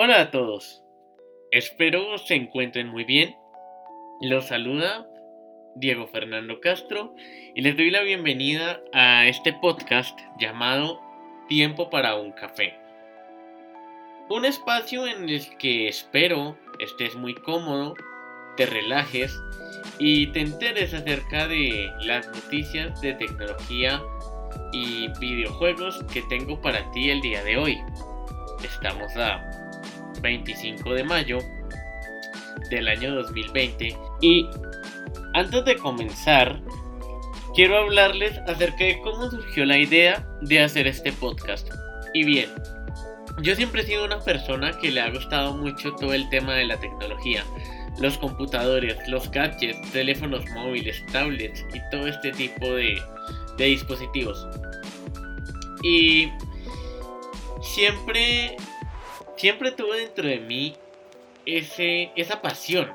Hola a todos, espero se encuentren muy bien. Los saluda Diego Fernando Castro y les doy la bienvenida a este podcast llamado Tiempo para un café. Un espacio en el que espero estés muy cómodo, te relajes y te enteres acerca de las noticias de tecnología y videojuegos que tengo para ti el día de hoy. Estamos a 25 de mayo del año 2020 y antes de comenzar quiero hablarles acerca de cómo surgió la idea de hacer este podcast. Y bien, yo siempre he sido una persona que le ha gustado mucho todo el tema de la tecnología, los computadores, los gadgets, teléfonos móviles, tablets y todo este tipo de, de dispositivos. Y siempre, siempre tuve dentro de mí ese, esa pasión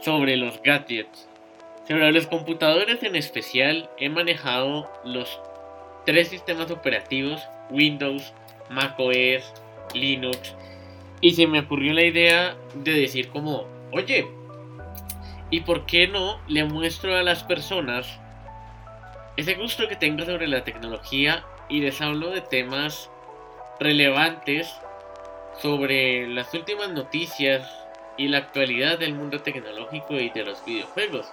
sobre los gadgets. Sobre los computadores en especial he manejado los tres sistemas operativos, Windows, macOS, Linux, y se me ocurrió la idea de decir como, oye, ¿y por qué no le muestro a las personas ese gusto que tengo sobre la tecnología y les hablo de temas relevantes sobre las últimas noticias y la actualidad del mundo tecnológico y de los videojuegos.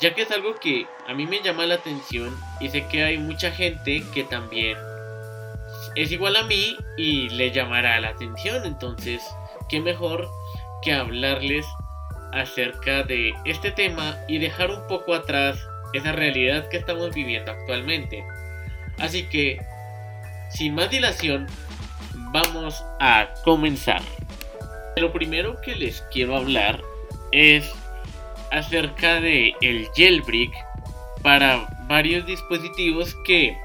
Ya que es algo que a mí me llama la atención y sé que hay mucha gente que también es igual a mí y le llamará la atención. Entonces, qué mejor que hablarles acerca de este tema y dejar un poco atrás esa realidad que estamos viviendo actualmente. Así que, sin más dilación, vamos a comenzar. Lo primero que les quiero hablar es acerca de el jailbreak para varios dispositivos que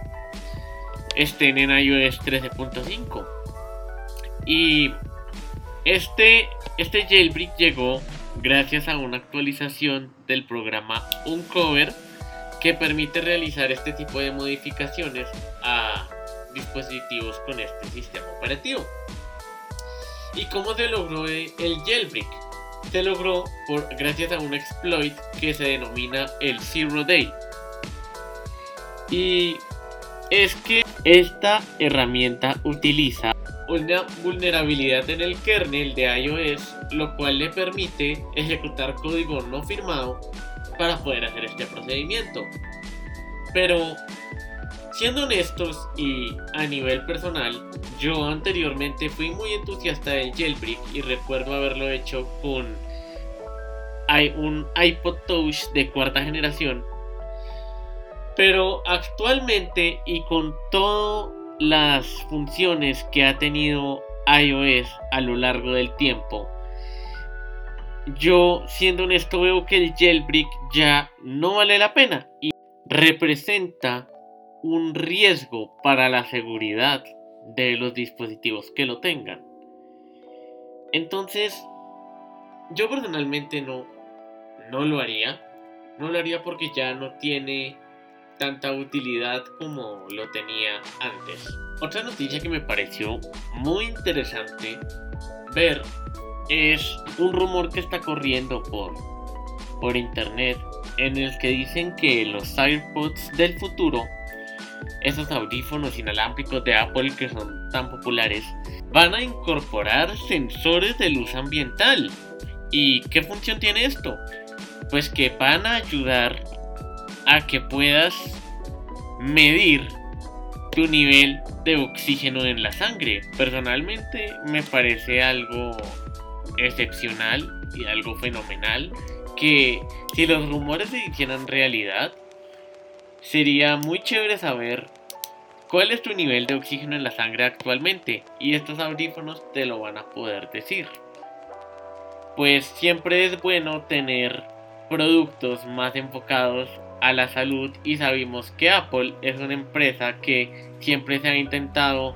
estén en iOS 13.5. Y este, este jailbreak llegó gracias a una actualización del programa Uncover que permite realizar este tipo de modificaciones a dispositivos con este sistema operativo. ¿Y cómo se logró el jailbreak? Se logró por, gracias a un exploit que se denomina el Zero Day. Y es que esta herramienta utiliza una vulnerabilidad en el kernel de iOS, lo cual le permite ejecutar código no firmado para poder hacer este procedimiento. Pero, siendo honestos y a nivel personal, yo anteriormente fui muy entusiasta del jailbreak y recuerdo haberlo hecho con un iPod Touch de cuarta generación. Pero actualmente y con todas las funciones que ha tenido iOS a lo largo del tiempo, yo siendo honesto veo que el jailbreak ya no vale la pena y representa un riesgo para la seguridad de los dispositivos que lo tengan. Entonces, yo personalmente no, no lo haría. No lo haría porque ya no tiene tanta utilidad como lo tenía antes. Otra noticia que me pareció muy interesante ver es un rumor que está corriendo por, por internet en el que dicen que los AirPods del futuro, esos audífonos inalámbricos de Apple que son tan populares, van a incorporar sensores de luz ambiental. ¿Y qué función tiene esto? Pues que van a ayudar a que puedas medir tu nivel de oxígeno en la sangre. Personalmente me parece algo excepcional y algo fenomenal que si los rumores se hicieran realidad, sería muy chévere saber cuál es tu nivel de oxígeno en la sangre actualmente y estos audífonos te lo van a poder decir. Pues siempre es bueno tener productos más enfocados a la salud y sabemos que Apple es una empresa que siempre se ha intentado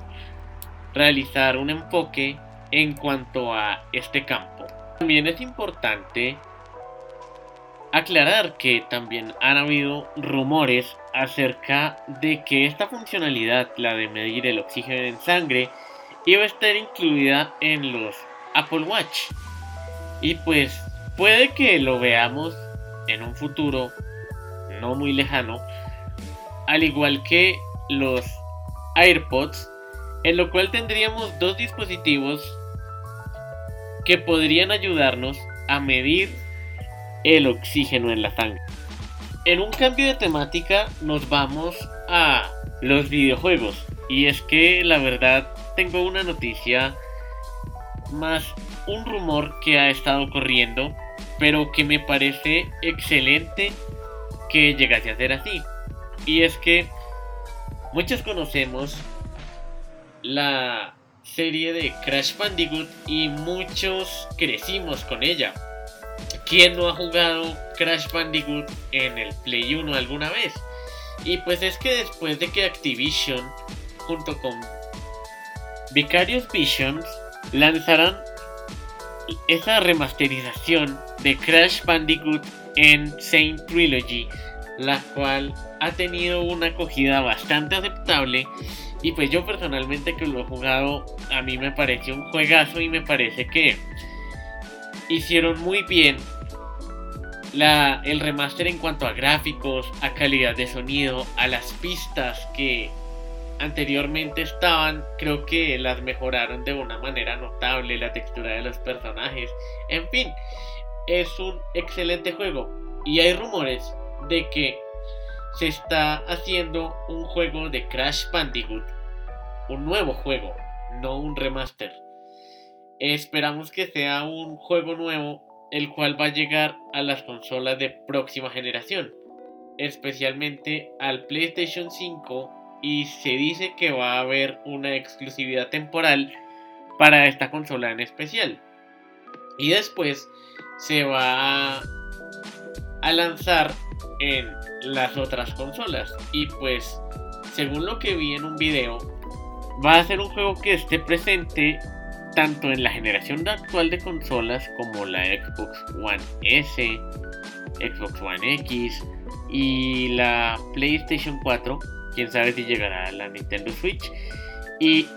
realizar un enfoque en cuanto a este campo. También es importante aclarar que también han habido rumores acerca de que esta funcionalidad, la de medir el oxígeno en sangre, iba a estar incluida en los Apple Watch. Y pues puede que lo veamos en un futuro no muy lejano, al igual que los AirPods, en lo cual tendríamos dos dispositivos que podrían ayudarnos a medir el oxígeno en la sangre. En un cambio de temática nos vamos a los videojuegos. Y es que la verdad tengo una noticia más un rumor que ha estado corriendo, pero que me parece excelente que llegase a ser así. Y es que muchos conocemos la serie de Crash Bandicoot y muchos crecimos con ella. ¿Quién no ha jugado Crash Bandicoot en el Play 1 alguna vez? Y pues es que después de que Activision junto con Vicarious Visions lanzaron esa remasterización de Crash Bandicoot en Saint Trilogy, la cual ha tenido una acogida bastante aceptable y pues yo personalmente que lo he jugado a mí me pareció un juegazo y me parece que hicieron muy bien la, el remaster en cuanto a gráficos, a calidad de sonido, a las pistas que anteriormente estaban, creo que las mejoraron de una manera notable, la textura de los personajes, en fin, es un excelente juego. Y hay rumores de que se está haciendo un juego de Crash Bandicoot, un nuevo juego, no un remaster. Esperamos que sea un juego nuevo el cual va a llegar a las consolas de próxima generación, especialmente al PlayStation 5 y se dice que va a haber una exclusividad temporal para esta consola en especial. Y después se va a lanzar en las otras consolas. Y pues, según lo que vi en un video, va a ser un juego que esté presente tanto en la generación actual de consolas como la Xbox One S, Xbox One X y la PlayStation 4 quién sabe si llegará a la Nintendo Switch. Y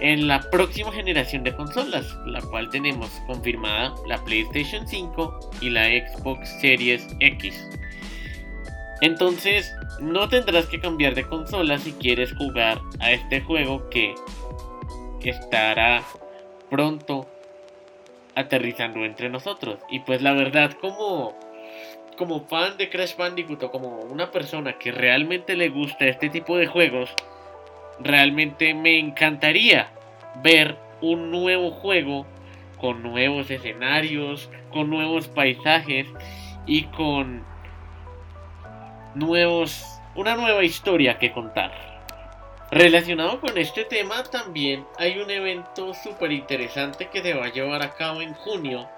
en la próxima generación de consolas, la cual tenemos confirmada la PlayStation 5 y la Xbox Series X. Entonces, no tendrás que cambiar de consola si quieres jugar a este juego que estará pronto aterrizando entre nosotros. Y pues la verdad, como como fan de Crash Bandicoot o como una persona que realmente le gusta este tipo de juegos, realmente me encantaría ver un nuevo juego con nuevos escenarios, con nuevos paisajes y con nuevos una nueva historia que contar. Relacionado con este tema también hay un evento súper interesante que se va a llevar a cabo en junio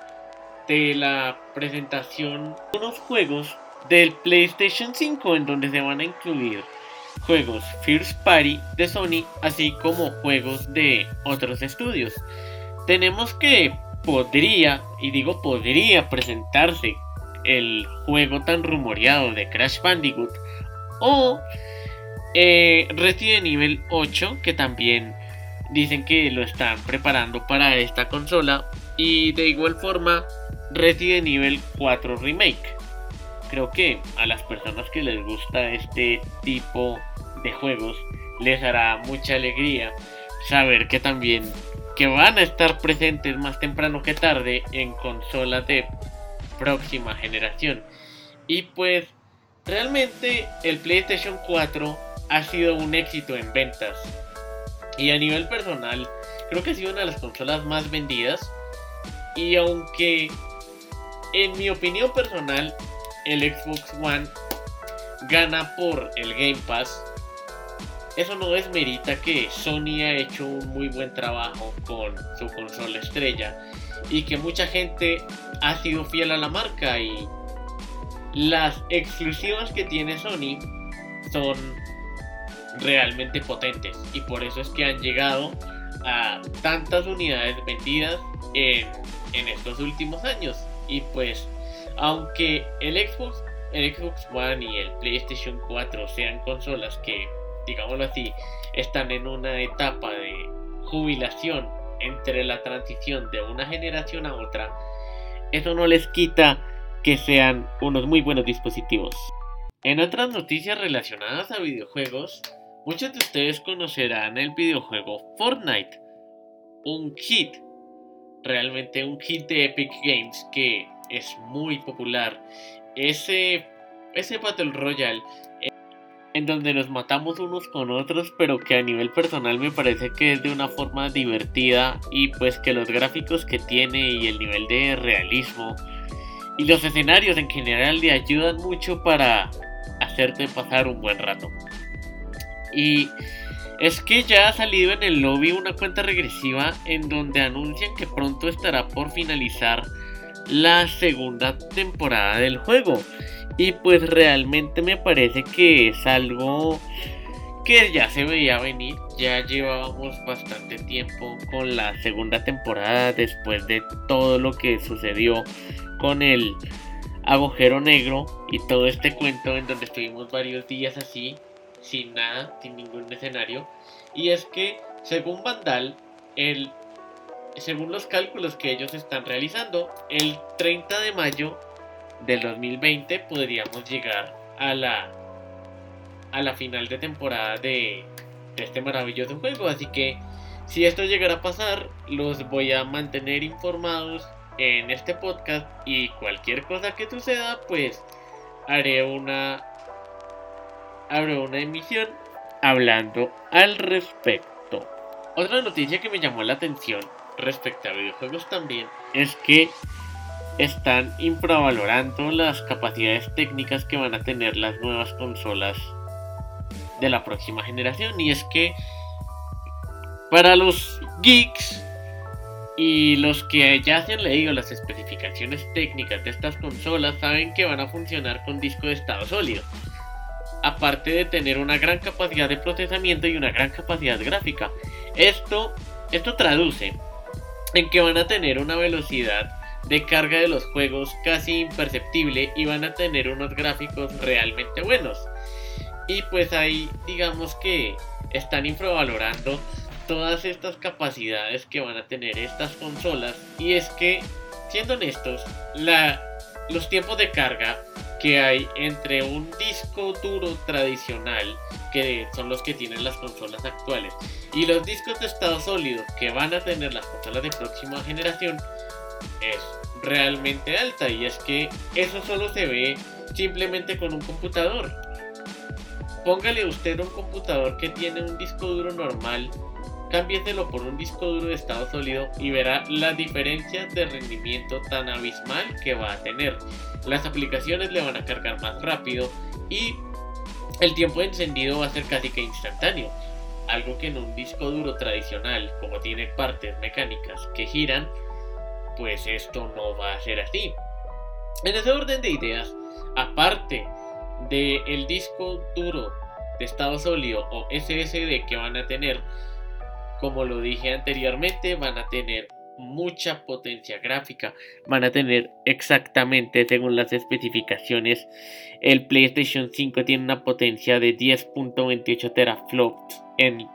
de la presentación de unos juegos del PlayStation 5 en donde se van a incluir juegos First Party de Sony así como juegos de otros estudios. Tenemos que podría, y digo podría presentarse el juego tan rumoreado de Crash Bandicoot o eh, Resident Evil 8 que también dicen que lo están preparando para esta consola y de igual forma Resident Evil 4 Remake. Creo que a las personas que les gusta este tipo de juegos les hará mucha alegría saber que también que van a estar presentes más temprano que tarde en consolas de próxima generación. Y pues realmente el PlayStation 4 ha sido un éxito en ventas. Y a nivel personal, creo que ha sido una de las consolas más vendidas. Y aunque en mi opinión personal, el Xbox One gana por el Game Pass. Eso no desmerita que Sony ha hecho un muy buen trabajo con su consola estrella y que mucha gente ha sido fiel a la marca y las exclusivas que tiene Sony son realmente potentes y por eso es que han llegado a tantas unidades vendidas en, estos últimos años. Y pues, aunque el Xbox, el Xbox One y el PlayStation 4 sean consolas que, digámoslo así, están en una etapa de jubilación entre la transición de una generación a otra, eso no les quita que sean unos muy buenos dispositivos. En otras noticias relacionadas a videojuegos, muchos de ustedes conocerán el videojuego Fortnite, un hit, realmente un hit de Epic Games que es muy popular. Ese, ese Battle Royale en donde nos matamos unos con otros, pero que a nivel personal me parece que es de una forma divertida y pues que los gráficos que tiene y el nivel de realismo y los escenarios en general le ayudan mucho para hacerte pasar un buen rato. Y es que ya ha salido en el lobby una cuenta regresiva en donde anuncian que pronto estará por finalizar la segunda temporada del juego. Y pues realmente me parece que es algo que ya se veía venir. Ya llevábamos bastante tiempo con la segunda temporada después de todo lo que sucedió con el agujero negro y todo este cuento en donde estuvimos varios días así, sin nada, sin ningún escenario. Y es que, según Vandal, el, según los cálculos que ellos están realizando, el 30 de mayo del 2020 podríamos llegar a la a la final de temporada de, de este maravilloso juego. Así que si esto llegara a pasar, los voy a mantener informados en este podcast y cualquier cosa que suceda, pues haré una haré una emisión hablando al respecto. Otra noticia que me llamó la atención respecto a videojuegos también es que están infravalorando las capacidades técnicas que van a tener las nuevas consolas de la próxima generación. Y es que para los geeks y los que ya se han leído las especificaciones técnicas de estas consolas saben que van a funcionar con disco de estado sólido. Aparte de tener una gran capacidad de procesamiento y una gran capacidad gráfica. Esto, esto traduce en que van a tener una velocidad de carga de los juegos casi imperceptible y van a tener unos gráficos realmente buenos. Y pues ahí digamos que están infravalorando todas estas capacidades que van a tener estas consolas. Y es que, siendo honestos, los tiempos de carga que hay entre un disco duro tradicional, que son los que tienen las consolas actuales, y los discos de estado sólido que van a tener las consolas de próxima generación, es realmente alta y es que eso solo se ve simplemente con un computador. Póngale usted un computador que tiene un disco duro normal, cámbieselo por un disco duro de estado sólido y verá la diferencia de rendimiento tan abismal que va a tener. Las aplicaciones le van a cargar más rápido y el tiempo de encendido va a ser casi que instantáneo. Algo que en un disco duro tradicional, como tiene partes mecánicas que giran, pues esto no va a ser así. En ese orden de ideas, aparte del el disco duro de estado sólido o SSD que van a tener, como lo dije anteriormente, van a tener mucha potencia gráfica. Van a tener exactamente según las especificaciones. El PlayStation 5 tiene una potencia de 10.28 teraflops en,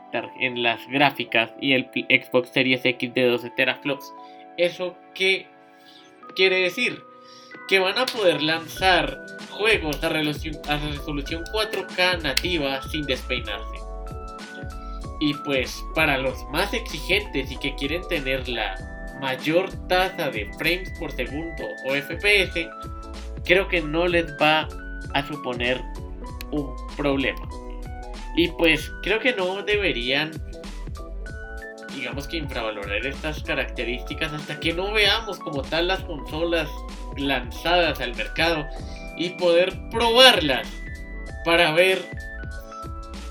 las gráficas y el Xbox Series X de 12 teraflops. ¿Eso qué quiere decir? Que van a poder lanzar juegos a resolución 4K nativa sin despeinarse. Y pues para los más exigentes y que quieren tener la mayor tasa de frames por segundo o FPS, creo que no les va a suponer un problema. Y pues creo que no deberían digamos que infravalorar estas características hasta que no veamos como tal las consolas lanzadas al mercado y poder probarlas para ver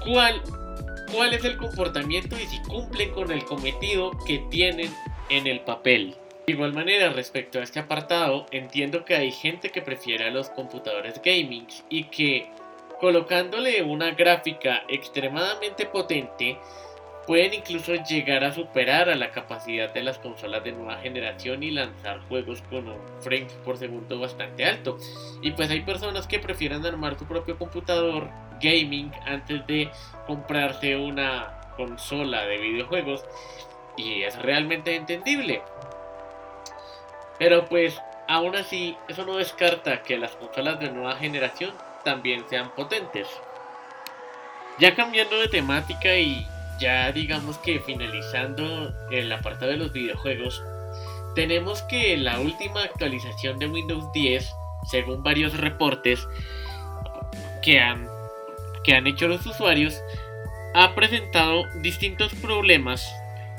cuál, cuál es el comportamiento y si cumplen con el cometido que tienen en el papel. De igual manera, respecto a este apartado, entiendo que hay gente que prefiere a los computadores gaming y que colocándole una gráfica extremadamente potente pueden incluso llegar a superar a la capacidad de las consolas de nueva generación y lanzar juegos con un frame por segundo bastante alto. Y pues hay personas que prefieren armar su propio computador gaming antes de comprarse una consola de videojuegos. y es realmente entendible. Pero pues aún así eso no descarta que las consolas de nueva generación también sean potentes. Ya cambiando de temática y ya digamos que finalizando el apartado de los videojuegos, tenemos que la última actualización de Windows 10, según varios reportes que han, que han hecho los usuarios, ha presentado distintos problemas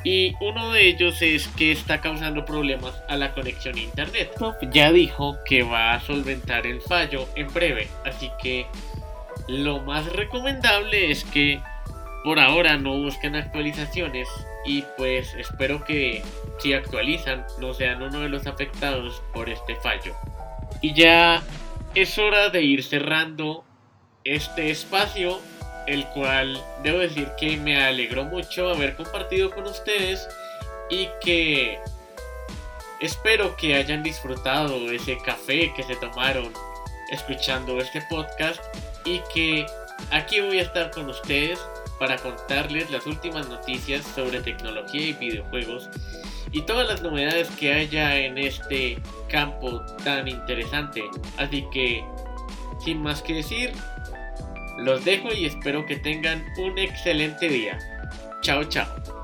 y uno de ellos es que está causando problemas a la conexión a internet. Ya dijo que va a solventar el fallo en breve, así que lo más recomendable es que por ahora no busquen actualizaciones y pues espero que si actualizan no sean uno de los afectados por este fallo. Y ya es hora de ir cerrando este espacio, el cual debo decir que me alegró mucho haber compartido con ustedes y que espero que hayan disfrutado ese café que se tomaron escuchando este podcast y que aquí voy a estar con ustedes para contarles las últimas noticias sobre tecnología y videojuegos y todas las novedades que haya en este campo tan interesante. Así que, sin más que decir, los dejo y espero que tengan un excelente día. Chao, chao.